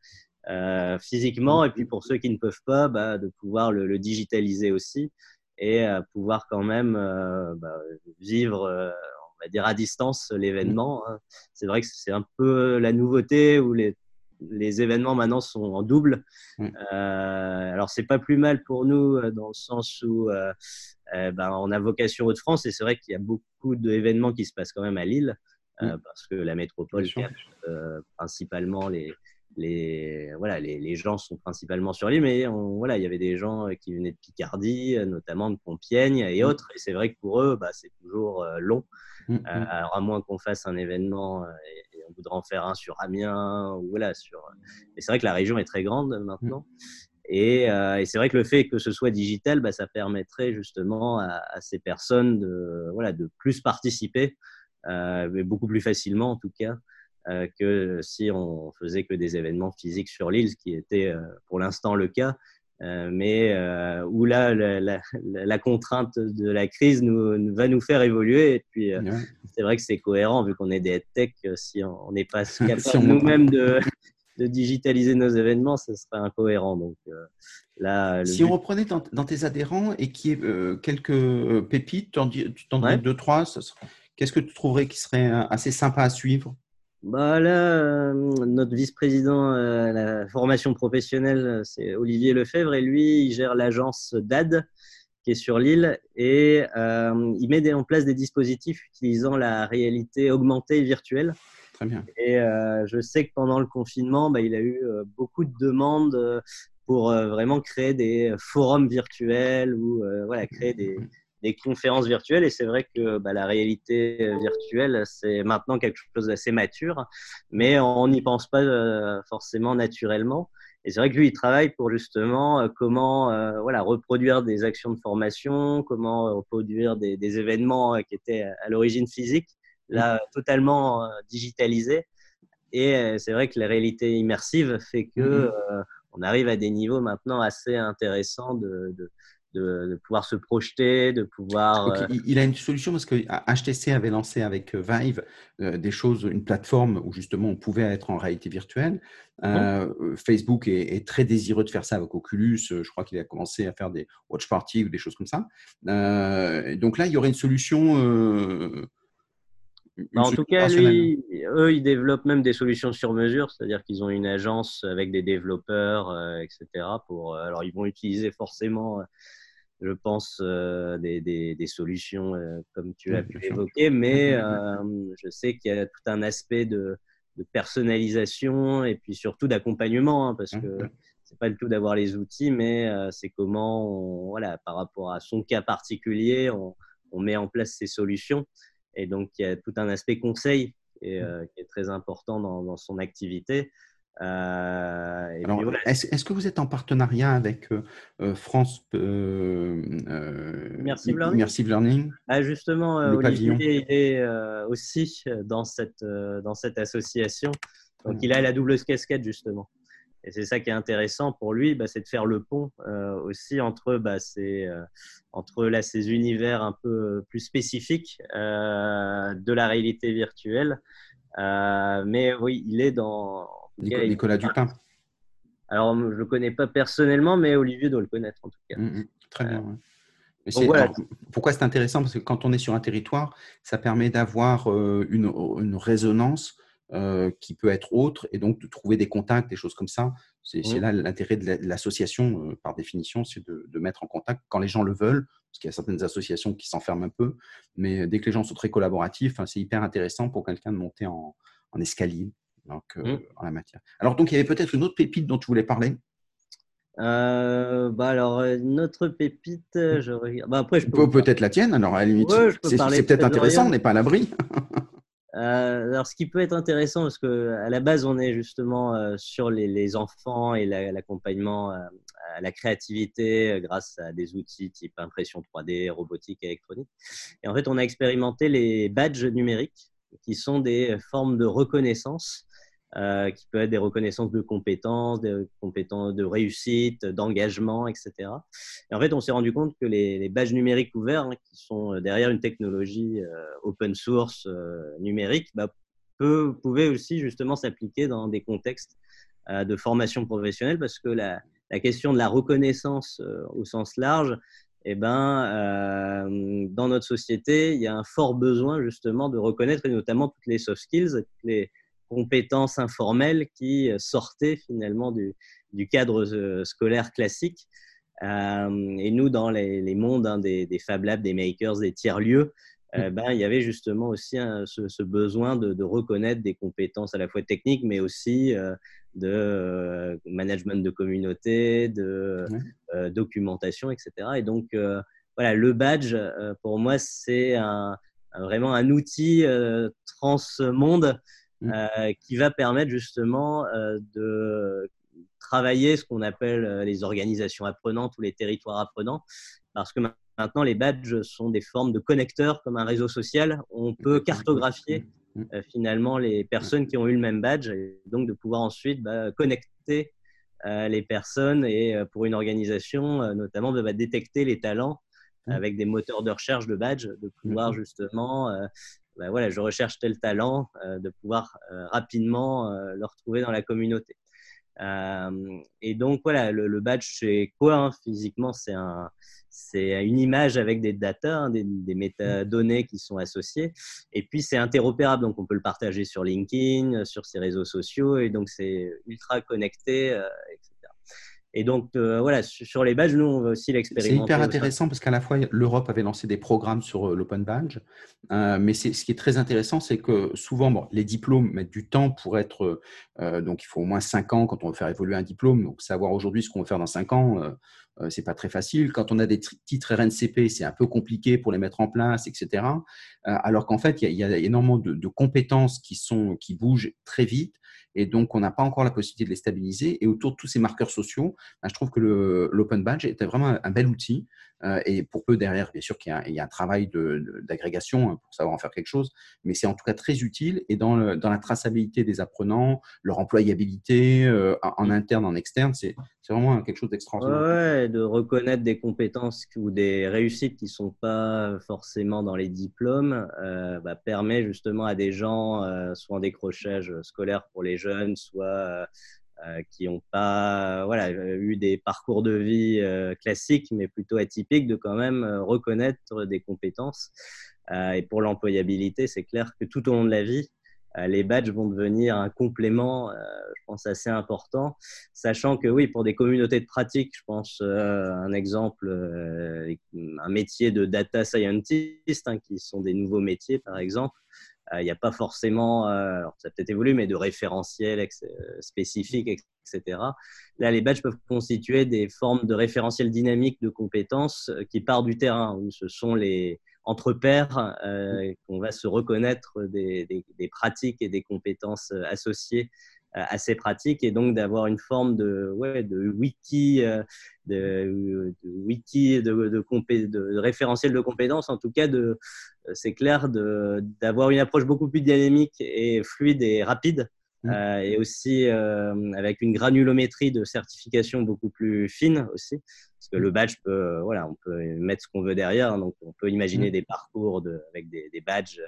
physiquement, et puis pour ceux qui ne peuvent pas, bah, de pouvoir le, digitaliser aussi, et pouvoir quand même bah, vivre on va dire à distance l'événement. Hein. C'est vrai que c'est un peu la nouveauté où les les événements maintenant sont en double. Euh, alors, c'est pas plus mal pour nous euh, dans le sens où euh, ben, on a vocation Hauts-de-France et c'est vrai qu'il y a beaucoup d'événements qui se passent quand même à Lille parce que la métropole capte principalement les, les, voilà, les, les, gens sont principalement sur l'île, mais on, voilà, il y avait des gens qui venaient de Picardie, notamment de Compiègne et mmh. autres. Et c'est vrai que pour eux, bah, c'est toujours long. Mmh, alors, à moins qu'on fasse un événement et, on voudrait en faire un sur Amiens, ou voilà, sur. Et c'est vrai que la région est très grande maintenant. Et, et c'est vrai que le fait que ce soit digital, bah, ça permettrait justement à, à, ces personnes de, voilà, de plus participer, mais beaucoup plus facilement en tout cas, euh, que si on faisait que des événements physiques sur l'île, ce qui était euh, pour l'instant le cas. Euh, mais où là, la, contrainte de la crise nous, va nous faire évoluer. Et puis, c'est vrai que c'est cohérent, vu qu'on est des tech, si on n'est pas capable nous-mêmes de, de, digitaliser nos événements, ce serait incohérent. Donc, là, si on reprenait dans, tes adhérents et qui est quelques pépites, tu t'en dis deux, trois, qu'est-ce que tu trouverais qui serait assez sympa à suivre? Bah là, euh, notre vice-président à la formation professionnelle, c'est Olivier Lefebvre, et lui, il gère l'agence DAD, qui est sur l'île, et euh, il met en place des dispositifs utilisant la réalité augmentée et virtuelle. Très bien. Et euh, je sais que pendant le confinement, bah, il a eu beaucoup de demandes pour vraiment créer des forums virtuels ou voilà, créer des, des conférences virtuelles. Et c'est vrai que bah, la réalité euh, virtuelle, c'est maintenant quelque chose d'assez mature, mais on n'y pense pas euh, forcément naturellement. Et c'est vrai que lui, il travaille pour justement euh, comment voilà, reproduire des actions de formation, comment reproduire des, des événements qui étaient à l'origine physiques, là, totalement digitalisés. Et c'est vrai que la réalité immersive fait que mm-hmm. on arrive à des niveaux maintenant assez intéressants de, de de, pouvoir se projeter, de pouvoir. Euh, il a une solution parce que HTC avait lancé avec euh, Vive euh, des choses, une plateforme où justement on pouvait être en réalité virtuelle. Facebook est, très désireux de faire ça avec Oculus. Je crois qu'il a commencé à faire des watch parties ou des choses comme ça. donc là, il y aurait une solution. En tout cas, lui, eux, ils développent même des solutions sur mesure, c'est-à-dire qu'ils ont une agence avec des développeurs, etc. Pour, alors, ils vont utiliser forcément je pense, euh, des, des, solutions euh, comme tu l'as pu évoquer, mais euh, je sais qu'il y a tout un aspect de, de personnalisation et puis surtout d'accompagnement, hein, parce que c'est pas le tout d'avoir les outils, mais c'est comment, voilà, par rapport à son cas particulier, on, on, met en place ces solutions. Et donc, il y a tout un aspect conseil et, mmh. qui est très important dans, dans son activité. Euh, est-ce, que vous êtes en partenariat avec euh, euh, France Merci Learning, ah, Justement, Olivier est aussi dans cette, dans cette association. Donc, il a la double casquette, justement. Et c'est ça qui est intéressant pour lui, bah, c'est de faire le pont aussi entre, bah, ces, entre là, ces univers un peu plus spécifiques de la réalité virtuelle. mais oui, il est dans, Nicolas, Dupin. Alors, je ne le connais pas personnellement, mais Olivier doit le connaître en tout cas. Mm, mm. très bien. pourquoi c'est intéressant? Parce que quand on est sur un territoire, ça permet d'avoir euh, une, une, résonance euh, qui peut être autre et donc de trouver des contacts, des choses comme ça. C'est mm. là l'intérêt de l'association, euh, par définition, c'est de, de, mettre en contact quand les gens le veulent, parce qu'il y a certaines associations qui s'enferment un peu, mais dès que les gens sont très collaboratifs, hein, c'est hyper intéressant pour quelqu'un de monter en, en escalier donc, euh, mmh. en la matière. Alors, donc, il y avait peut-être une autre pépite dont tu voulais parler? Euh, bah alors euh, notre pépite, mmh. je regarde. Bah après, je peux peut-être la tienne. Alors à la limite, c'est peut-être intéressant. On n'est pas à l'abri. alors ce qui peut être intéressant, parce que à la base on est justement sur les, les, enfants et l'accompagnement à la créativité grâce à des outils type impression 3D, robotique, électronique. Et en fait, on a expérimenté les badges numériques, qui sont des formes de reconnaissance euh, qui peut être des reconnaissances de compétences, des compétences de réussite, d'engagement, etc. Et en fait, on s'est rendu compte que les, badges numériques ouverts, hein, qui sont derrière une technologie euh, open source euh, numérique, bah, pouvaient aussi justement s'appliquer dans des contextes de formation professionnelle parce que la, la, question de la reconnaissance au sens large, eh ben, dans notre société, il y a un fort besoin justement de reconnaître, et notamment toutes les soft skills, toutes les, compétences informelles qui euh, sortaient finalement du, cadre euh, scolaire classique. Euh, et nous, dans les, mondes hein, des, Fab Labs, des makers, des tiers-lieux, euh, ben, il y avait justement aussi ce, besoin de, reconnaître des compétences à la fois techniques, mais aussi de management de communauté, de documentation, etc. Et donc, voilà, le badge, pour moi, c'est vraiment un outil trans-monde mmh. qui va permettre justement de travailler ce qu'on appelle euh, les organisations apprenantes ou les territoires apprenants, parce que maintenant les badges sont des formes de connecteurs comme un réseau social. On peut cartographier euh, finalement les personnes qui ont eu le même badge et donc de pouvoir ensuite bah, connecter euh, les personnes et pour une organisation notamment de bah, détecter les talents avec des moteurs de recherche de badge, de pouvoir justement bah, voilà, je recherche tel talent, de pouvoir rapidement le retrouver dans la communauté. Euh, et donc, voilà, le, badge, c'est quoi hein, Physiquement, c'est c'est une image avec des data, hein, des, des, métadonnées qui sont associées. Et puis, c'est interopérable. Donc, on peut le partager sur LinkedIn, sur ses réseaux sociaux. Et donc, c'est ultra connecté, euh. Et donc, euh, voilà, sur les badges, nous, on va aussi l'expérimenter. C'est hyper intéressant parce qu'à la fois, l'Europe avait lancé des programmes sur euh, l'Open Badge. Euh, mais ce qui est très intéressant, c'est que souvent, bon, les diplômes mettent du temps pour être. donc, il faut au moins cinq ans quand on veut faire évoluer un diplôme. Donc, savoir aujourd'hui ce qu'on veut faire dans cinq ans, c'est pas très facile. Quand on a des titres RNCP, c'est un peu compliqué pour les mettre en place, etc. alors qu'en fait, il y, a énormément de, de, compétences qui sont qui bougent très vite et donc on n'a pas encore la possibilité de les stabiliser. Et autour de tous ces marqueurs sociaux, ben, je trouve que l'Open Badge était vraiment un, bel outil. Euh, et pour peu derrière, bien sûr qu'il y, a un travail d'agrégation hein, pour savoir en faire quelque chose, mais c'est en tout cas très utile. Et dans, la traçabilité des apprenants, leur employabilité euh, en interne, en externe, c'est vraiment quelque chose d'extraordinaire. Ouais, de reconnaître des compétences ou des réussites qui ne sont pas forcément dans les diplômes euh, bah, permet justement à des gens, soit en décrochage scolaire pour les jeunes, soit qui n'ont pas voilà, eu des parcours de vie euh, classiques, mais plutôt atypiques, de quand même euh, reconnaître des compétences. et pour l'employabilité, c'est clair que tout au long de la vie, les badges vont devenir un complément, je pense, assez important, sachant que oui, pour des communautés de pratique, je pense un exemple, un métier de data scientist, hein, qui sont des nouveaux métiers, par exemple, euh, il n'y a pas forcément, euh, ça peut-être évolué, mais de référentiels euh, spécifiques, etc. Là, les badges peuvent constituer des formes de référentiels dynamiques de compétences qui partent du terrain, où ce sont les entre pairs qu'on va se reconnaître des, des, pratiques et des compétences associées à ces pratiques et donc d'avoir une forme de, ouais, de wiki, de, wiki de, de, de, référentiel de compétences, en tout cas de, euh, c'est clair d'avoir une approche beaucoup plus dynamique et fluide et rapide, mmh. euh, et aussi euh, avec une granulométrie de certification beaucoup plus fine aussi, parce que le badge peut, voilà, on peut mettre ce qu'on veut derrière, donc on peut imaginer mmh. des parcours de, avec des, des badges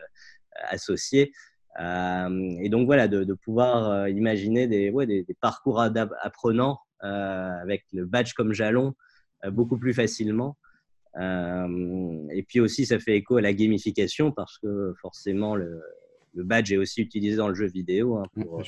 associés. Et donc voilà, de, de pouvoir imaginer des, ouais, des, des parcours apprenants avec le badge comme jalon beaucoup plus facilement. Euh, et puis aussi, ça fait écho à la gamification parce que forcément, le, badge est aussi utilisé dans le jeu vidéo hein, pour.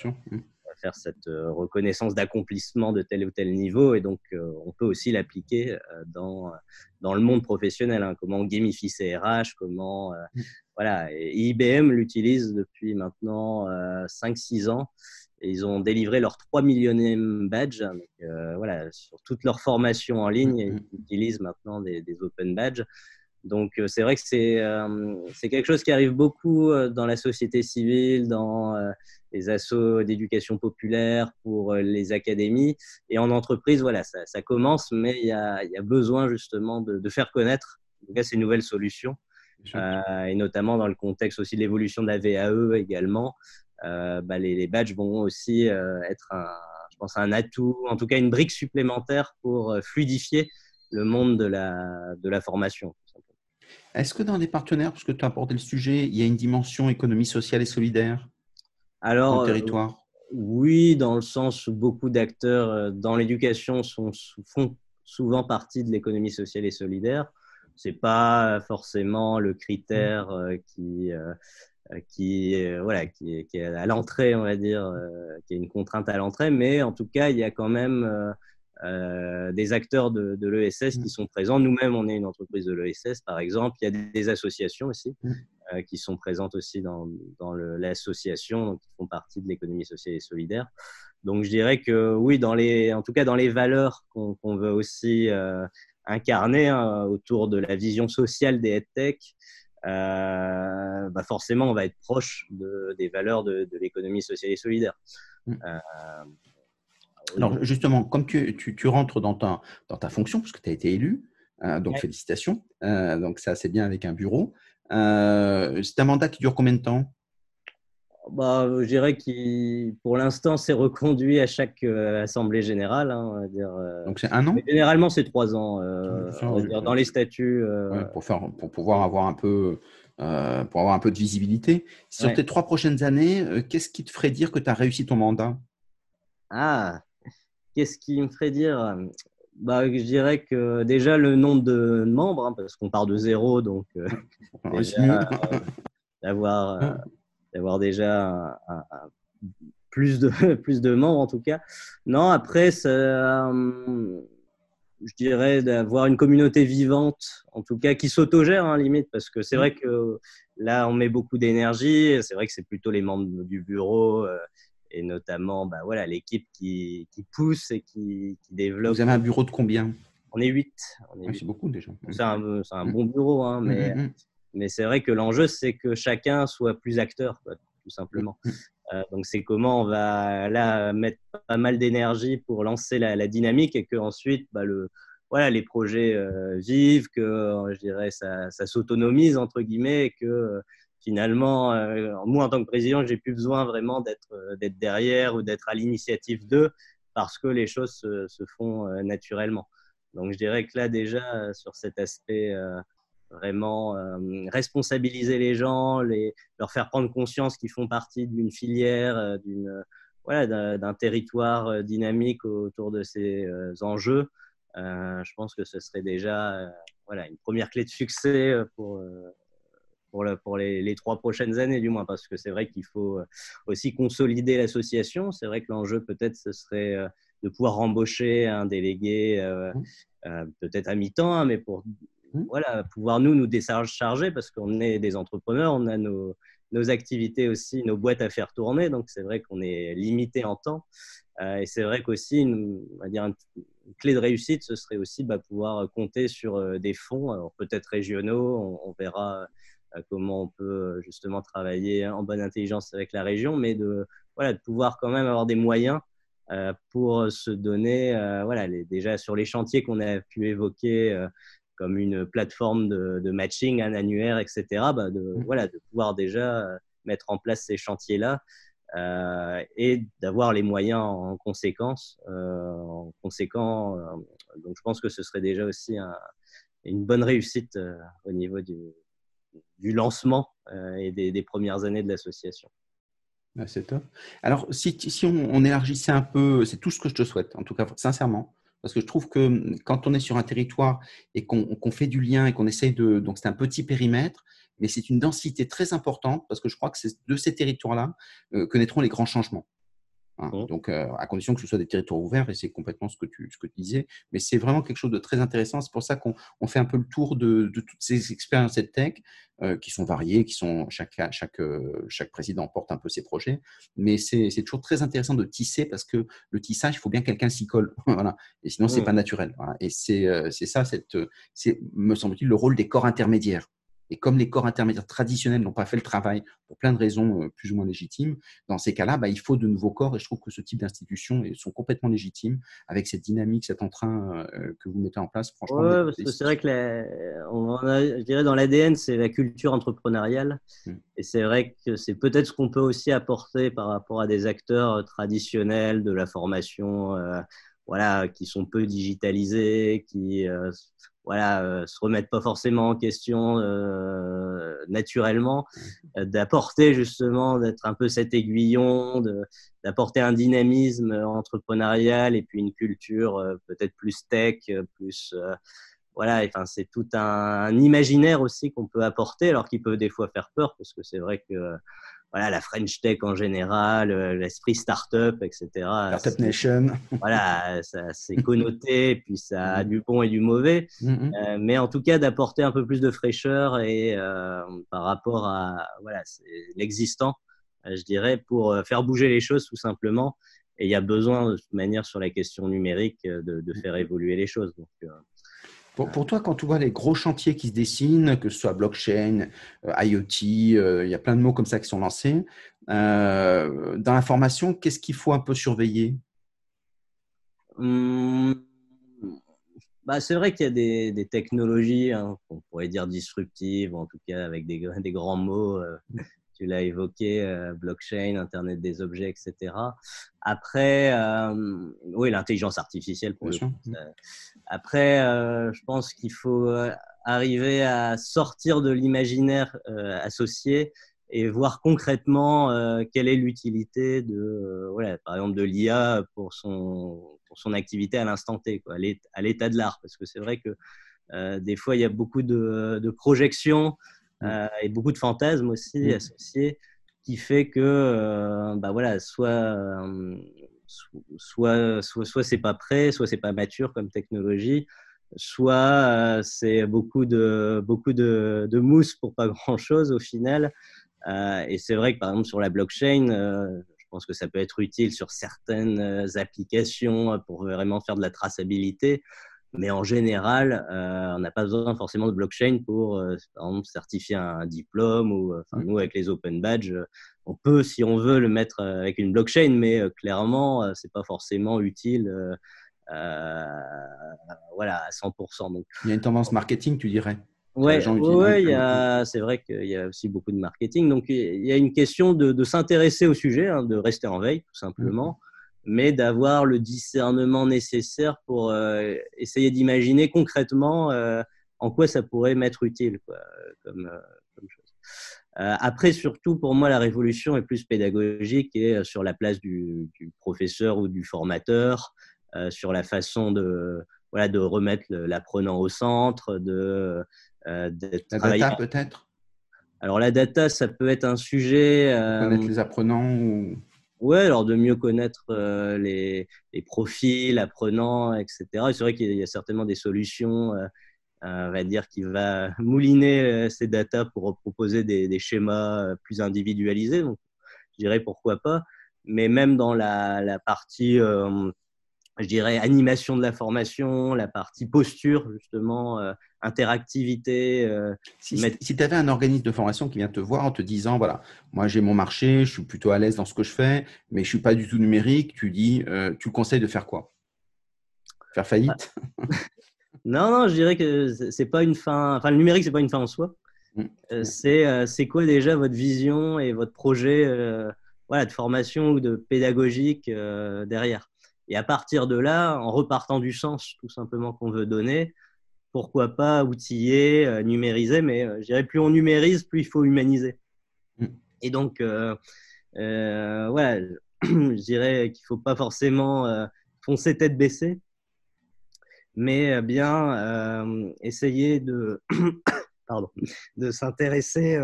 Faire cette euh, reconnaissance d'accomplissement de tel ou tel niveau. Et donc, euh, on peut aussi l'appliquer dans, dans le monde professionnel. Hein, comment on gamifie ses RH, comment. Mmh. Voilà. Et IBM l'utilise depuis maintenant 5-6 ans ils ont délivré leur 3 millionième badge. Euh, voilà, sur toute leur formation en ligne, mm-hmm. ils utilisent maintenant des, open badges. Donc, euh, c'est vrai que euh, c'est quelque chose qui arrive beaucoup dans la société civile, dans les assauts d'éducation populaire, pour les académies. Et en entreprise, voilà, ça, commence, mais il y a, y a, besoin justement de, de, faire connaître en tout cas, ces nouvelles solutions. et notamment dans le contexte aussi de l'évolution de la VAE également, euh, bah, les, badges vont aussi euh, être, un, je pense, un atout, en tout cas une brique supplémentaire pour euh, fluidifier le monde de la, de la formation. Est-ce que dans des partenaires, parce que tu as abordé le sujet, il y a une dimension économie sociale et solidaire Alors, dans le territoire? Oui, dans le sens où beaucoup d'acteurs dans l'éducation font souvent partie de l'économie sociale et solidaire. Ce n'est pas forcément le critère qui euh, qui, voilà, qui, est, qui est à l'entrée, on va dire, euh, qui est une contrainte à l'entrée, mais en tout cas, il y a quand même euh, des acteurs de, de l'ESS qui mmh. sont présents. Nous-mêmes, on est une entreprise de l'ESS, par exemple. Il y a des, associations aussi. Mmh. qui sont présentes aussi dans, dans l'association, qui font partie de l'économie sociale et solidaire. Donc je dirais que oui, dans les, en tout cas dans les valeurs qu'on veut aussi incarner hein, autour de la vision sociale des EdTech, euh, bah forcément, on va être proche de, des valeurs de, l'économie sociale et solidaire. Euh, Alors, justement, comme tu, tu, rentres dans ta, dans ta fonction, parce que tu as été élu, euh, donc félicitations, donc ça c'est bien avec un bureau. c'est un mandat qui dure combien de temps? Bah, je dirais qu'il, pour l'instant, c'est reconduit à chaque euh, assemblée générale. Hein, dire, euh. Donc c'est un an? Généralement, c'est trois ans. Euh, dans les statuts. pour, faire, pour pouvoir avoir un peu. pour avoir un peu de visibilité. Sur tes trois prochaines années, qu'est-ce qui te ferait dire que tu as réussi ton mandat? Ah, qu'est-ce qui me ferait dire bah, Je dirais que déjà le nombre de membres, hein, parce qu'on part de zéro, donc d'avoir d'avoir déjà plus, de, plus de membres en tout cas. Non, après, euh, je dirais d'avoir une communauté vivante, en tout cas qui s'autogère, hein, limite, parce que c'est mm. vrai que là, on met beaucoup d'énergie. C'est vrai que c'est plutôt les membres du bureau. Et notamment bah, voilà, l'équipe qui, qui, pousse et qui, qui, développe. Vous avez un bureau de combien? On est huit. c'est beaucoup déjà. C'est un, un, bon bureau, hein, mais mm, mais c'est vrai que l'enjeu, c'est que chacun soit plus acteur, tout simplement. Mm. Euh, donc, c'est comment on va là mettre pas mal d'énergie pour lancer la, dynamique et que ensuite, bah, le, voilà, les projets euh, vivent, que euh, je dirais ça, ça s'autonomise entre guillemets, et que finalement, moi en tant que président, j'ai plus besoin vraiment d'être d'être derrière ou d'être à l'initiative d'eux parce que les choses se, font naturellement. Donc, je dirais que là déjà sur cet aspect vraiment euh, responsabiliser les gens, leur faire prendre conscience qu'ils font partie d'une filière, euh, d'un territoire euh, dynamique autour de ces enjeux. je pense que ce serait déjà une première clé de succès pour, pour, pour les, les, trois prochaines années, du moins, parce que c'est vrai qu'il faut aussi consolider l'association. C'est vrai que l'enjeu, peut-être, ce serait de pouvoir embaucher un délégué, mmh. peut-être à mi-temps, hein, mais pour Mmh. voilà, pouvoir nous nous décharger parce qu'on est des entrepreneurs, on a nos, nos, activités aussi, nos boîtes à faire tourner, donc c'est vrai qu'on est limité en temps. Euh, et c'est vrai qu'aussi, une, dire une, clé de réussite, ce serait aussi bah, pouvoir compter sur euh, des fonds, peut-être régionaux, on, verra euh, comment on peut justement travailler en bonne intelligence avec la région, mais de, voilà, de pouvoir quand même avoir des moyens pour se donner, voilà, les, déjà sur les chantiers qu'on a pu évoquer comme une plateforme de, matching, un annuaire, etc., bah de, mmh. voilà, de pouvoir déjà euh, mettre en place ces chantiers-là euh, et d'avoir les moyens en conséquence. Euh, en conséquent, donc je pense que ce serait déjà aussi une bonne réussite au niveau du, du lancement et des, premières années de l'association. C'est top. Alors, si, on, élargissait un peu, c'est tout ce que je te souhaite, en tout cas, sincèrement, parce que je trouve que hum, quand on est sur un territoire et qu'on fait du lien et qu'on essaye de. Donc, c'est un petit périmètre, mais c'est une densité très importante parce que je crois que c'est de ces territoires-là euh, que naîtront les grands changements. Hein. Mmh. Donc, euh, à condition que ce soit des territoires ouverts, et c'est complètement ce que tu, ce que tu disais, mais c'est vraiment quelque chose de très intéressant. C'est pour ça qu'on fait un peu le tour de, toutes ces expériences de tech euh, qui sont variées, qui sont chaque, chaque, euh, chaque président porte un peu ses projets, mais c'est toujours très intéressant de tisser parce que le tissage, il faut bien que quelqu'un s'y colle, voilà. Et sinon, c'est mmh. pas naturel. Et c'est ça, cette, me semble-t-il, le rôle des corps intermédiaires. Et comme les corps intermédiaires traditionnels n'ont pas fait le travail pour plein de raisons euh, plus ou moins légitimes, dans ces cas-là, bah, il faut de nouveaux corps. Et je trouve que ce type d'institutions sont complètement légitimes avec cette dynamique, cet entrain euh, que vous mettez en place. Franchement, c'est vrai que on a, je dirais dans l'ADN, c'est la culture entrepreneuriale. Mmh. Et c'est vrai que c'est peut-être ce qu'on peut aussi apporter par rapport à des acteurs euh, traditionnels de la formation. Voilà, qui sont peu digitalisés, qui voilà, euh, se remettent pas forcément en question euh, naturellement, euh, d'apporter justement, d'être un peu cet aiguillon, d'apporter un dynamisme entrepreneurial et puis une culture peut-être plus tech, plus voilà, enfin c'est tout un, imaginaire aussi qu'on peut apporter, alors qu'il peut des fois faire peur parce que c'est vrai que voilà, la French Tech en général, l'esprit startup, etc. Startup Nation. Voilà, c'est connoté, puis ça a mm-hmm. du bon et du mauvais. Mm-hmm. mais en tout cas, d'apporter un peu plus de fraîcheur et par rapport à voilà, l'existant, je dirais, pour faire bouger les choses tout simplement. Et il y a besoin, de toute manière, sur la question numérique, de, de faire évoluer les choses. Donc, pour, toi, quand tu vois les gros chantiers qui se dessinent, que ce soit blockchain, euh, IoT, euh, il y a plein de mots comme ça qui sont lancés, euh, dans la formation, qu'est-ce qu'il faut un peu surveiller? Mmh. bah, C'est vrai qu'il y a des, technologies hein, qu'on pourrait dire disruptives, en tout cas avec des, des grands mots tu l'as évoqué, euh, blockchain, Internet des objets, etc. Après, euh, oui, l'intelligence artificielle pour le coup. Après, euh, je pense qu'il faut arriver à sortir de l'imaginaire associé et voir concrètement quelle est l'utilité de, voilà, par exemple, de l'IA pour son, pour son activité à l'instant T, quoi, à l'état de l'art. Parce que c'est vrai que des fois, il y a beaucoup de, de projections et beaucoup de fantasmes aussi mm. associés, qui fait que, euh, bah voilà, soit, euh, soit, soit, soit c'est pas prêt, soit c'est pas mature comme technologie, soit c'est beaucoup de, beaucoup de, de, mousse pour pas grand chose au final. et c'est vrai que par exemple sur la blockchain, je pense que ça peut être utile sur certaines applications pour vraiment faire de la traçabilité. Mais en général, euh, on n'a pas besoin forcément de blockchain pour, euh, par exemple, certifier un diplôme ou, euh, enfin, mmh. nous, avec les open badges, on peut, si on veut, le mettre avec une blockchain, mais clairement, c'est pas forcément utile. voilà, à 100%. Donc, il y a une tendance marketing, tu dirais Ouais, ouais c'est vrai qu'il y a aussi beaucoup de marketing. Donc, il y a une question de, de s'intéresser au sujet, hein, de rester en veille, tout simplement. Mmh mais d'avoir le discernement nécessaire pour euh, essayer d'imaginer concrètement euh, en quoi ça pourrait m'être utile quoi, comme, euh, comme, chose. après, surtout, pour moi, la révolution est plus pédagogique et sur la place du, du professeur ou du formateur, sur la façon de, voilà, de remettre l'apprenant au centre, de, la data peut-être? Alors la data, ça peut être un sujet. Connaître les apprenants ou Ouais, alors de mieux connaître euh, les, les, profils apprenants, etc. C'est vrai qu'il y a certainement des solutions, euh, euh, on va dire, qui va mouliner ces datas pour proposer des, des, schémas plus individualisés. Donc, je dirais pourquoi pas. Mais même dans la, la partie je dirais, animation de la formation, la partie posture, justement, euh, interactivité. Euh, si, tu avais un organisme de formation qui vient te voir en te disant, voilà, moi j'ai mon marché, je suis plutôt à l'aise dans ce que je fais, mais je ne suis pas du tout numérique, tu dis, euh, tu conseilles de faire quoi? Faire faillite? Non, non, je dirais que c'est pas une fin. Enfin, le numérique, c'est pas une fin en soi. Mmh. c'est quoi déjà votre vision et votre projet voilà, de formation ou de pédagogique derrière? Et à partir de là, en repartant du sens tout simplement qu'on veut donner, pourquoi pas outiller, euh, numériser, mais euh, je dirais plus on numérise, plus il faut humaniser. Mm. Et donc, euh, voilà, je dirais qu'il ne faut pas forcément foncer tête baissée, mais bien essayer de, pardon, de s'intéresser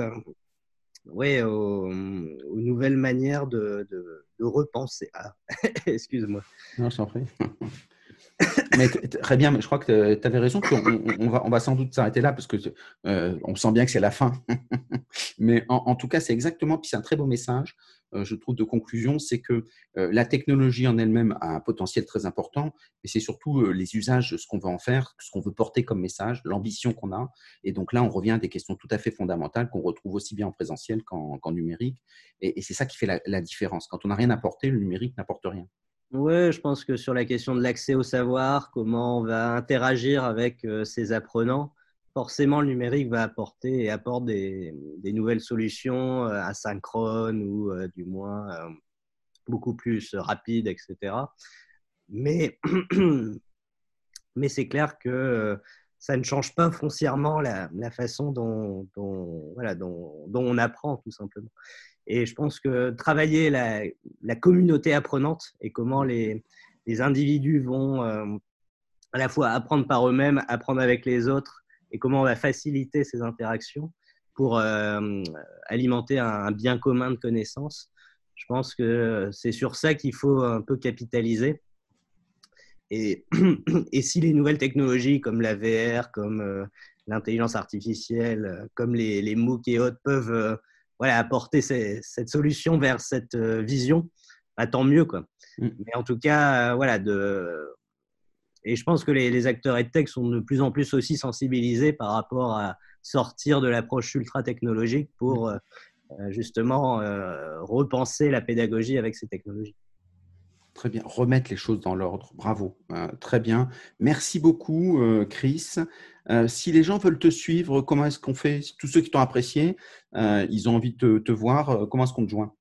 ouais, aux, nouvelles manières de, de, repenser. Ah, excuse-moi. Non, je t'en prie. Mais très bien, mais je crois que tu avais raison. On, va, sans doute s'arrêter là parce que euh, on sent bien que c'est la fin. mais en, tout cas, c'est exactement, puis c'est un très beau message. Euh, je trouve, de conclusion, c'est que euh, la technologie en elle-même a un potentiel très important, mais c'est surtout les usages, ce qu'on veut en faire, ce qu'on veut porter comme message, l'ambition qu'on a. Et donc là, on revient à des questions tout à fait fondamentales qu'on retrouve aussi bien en présentiel qu'en numérique. Et, c'est ça qui fait la, différence. Quand on n'a rien porter, le numérique n'apporte rien. Oui, je pense que sur la question de l'accès au savoir, comment on va interagir avec ses apprenants, forcément, le numérique va apporter et apporte des, nouvelles solutions euh, asynchrones ou euh, du moins euh, beaucoup plus rapides, etc. Mais, c'est clair que ça ne change pas foncièrement la, façon dont, on apprend, tout simplement. Et je pense que travailler la, la communauté apprenante et comment les, les individus vont à la fois apprendre par eux-mêmes, apprendre avec les autres, et comment on va faciliter ces interactions, pour alimenter un, bien commun de connaissances. Je pense que c'est sur ça qu'il faut un peu capitaliser. Et, et, si les nouvelles technologies comme la VR, comme l'intelligence artificielle, comme les, les, MOOC et autres peuvent voilà, apporter cette solution vers cette vision, bah, tant mieux. Quoi. Mm. Mais en tout cas, voilà, de, et je pense que les, les acteurs EdTech sont de plus en plus aussi sensibilisés par rapport à sortir de l'approche ultra technologique pour mm. euh, justement euh, repenser la pédagogie avec ces technologies. Très bien, remettre les choses dans l'ordre. Bravo, euh, très bien. Merci beaucoup, Chris. si les gens veulent te suivre, comment est-ce qu'on fait? Tous ceux qui t'ont apprécié, ils ont envie de te, voir, comment est-ce qu'on te joint?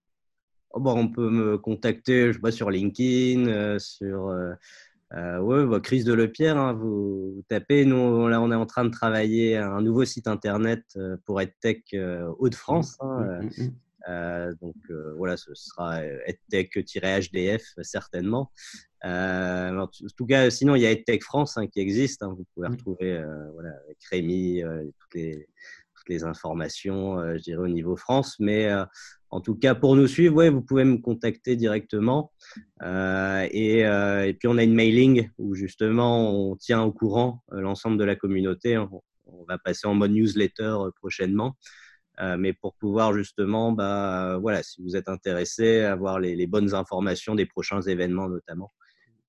Oh, bon, On peut me contacter je sais pas, sur LinkedIn, sur euh, oui, bah, Chris Delepierre, hein, vous, tapez. Nous, là, on est en train de travailler un nouveau site internet euh, pour EdTech euh, Hauts-de-France. Hein, mmh, mmh, mmh. donc voilà, ce sera EdTech-HDF certainement. en tout cas, sinon, il y a EdTech France hein, qui existe. vous pouvez retrouver voilà, avec Rémi toutes les, toutes les informations, je dirais, au niveau France. Mais en tout cas, pour nous suivre, ouais, vous pouvez me contacter directement. Euh, euh, et, puis, on a une mailing où justement, on tient au courant euh, l'ensemble de la communauté. On, va passer en mode newsletter prochainement. Mais pour pouvoir justement, bah, voilà, si vous êtes intéressé, avoir les, bonnes informations des prochains événements notamment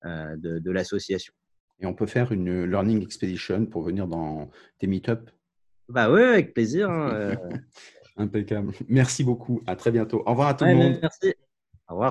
de, l'association. Et on peut faire une Learning Expedition pour venir dans tes meet-up? Bah oui, avec plaisir. Hein, Impeccable. Merci beaucoup. À très bientôt. Au revoir à tout le monde. Merci.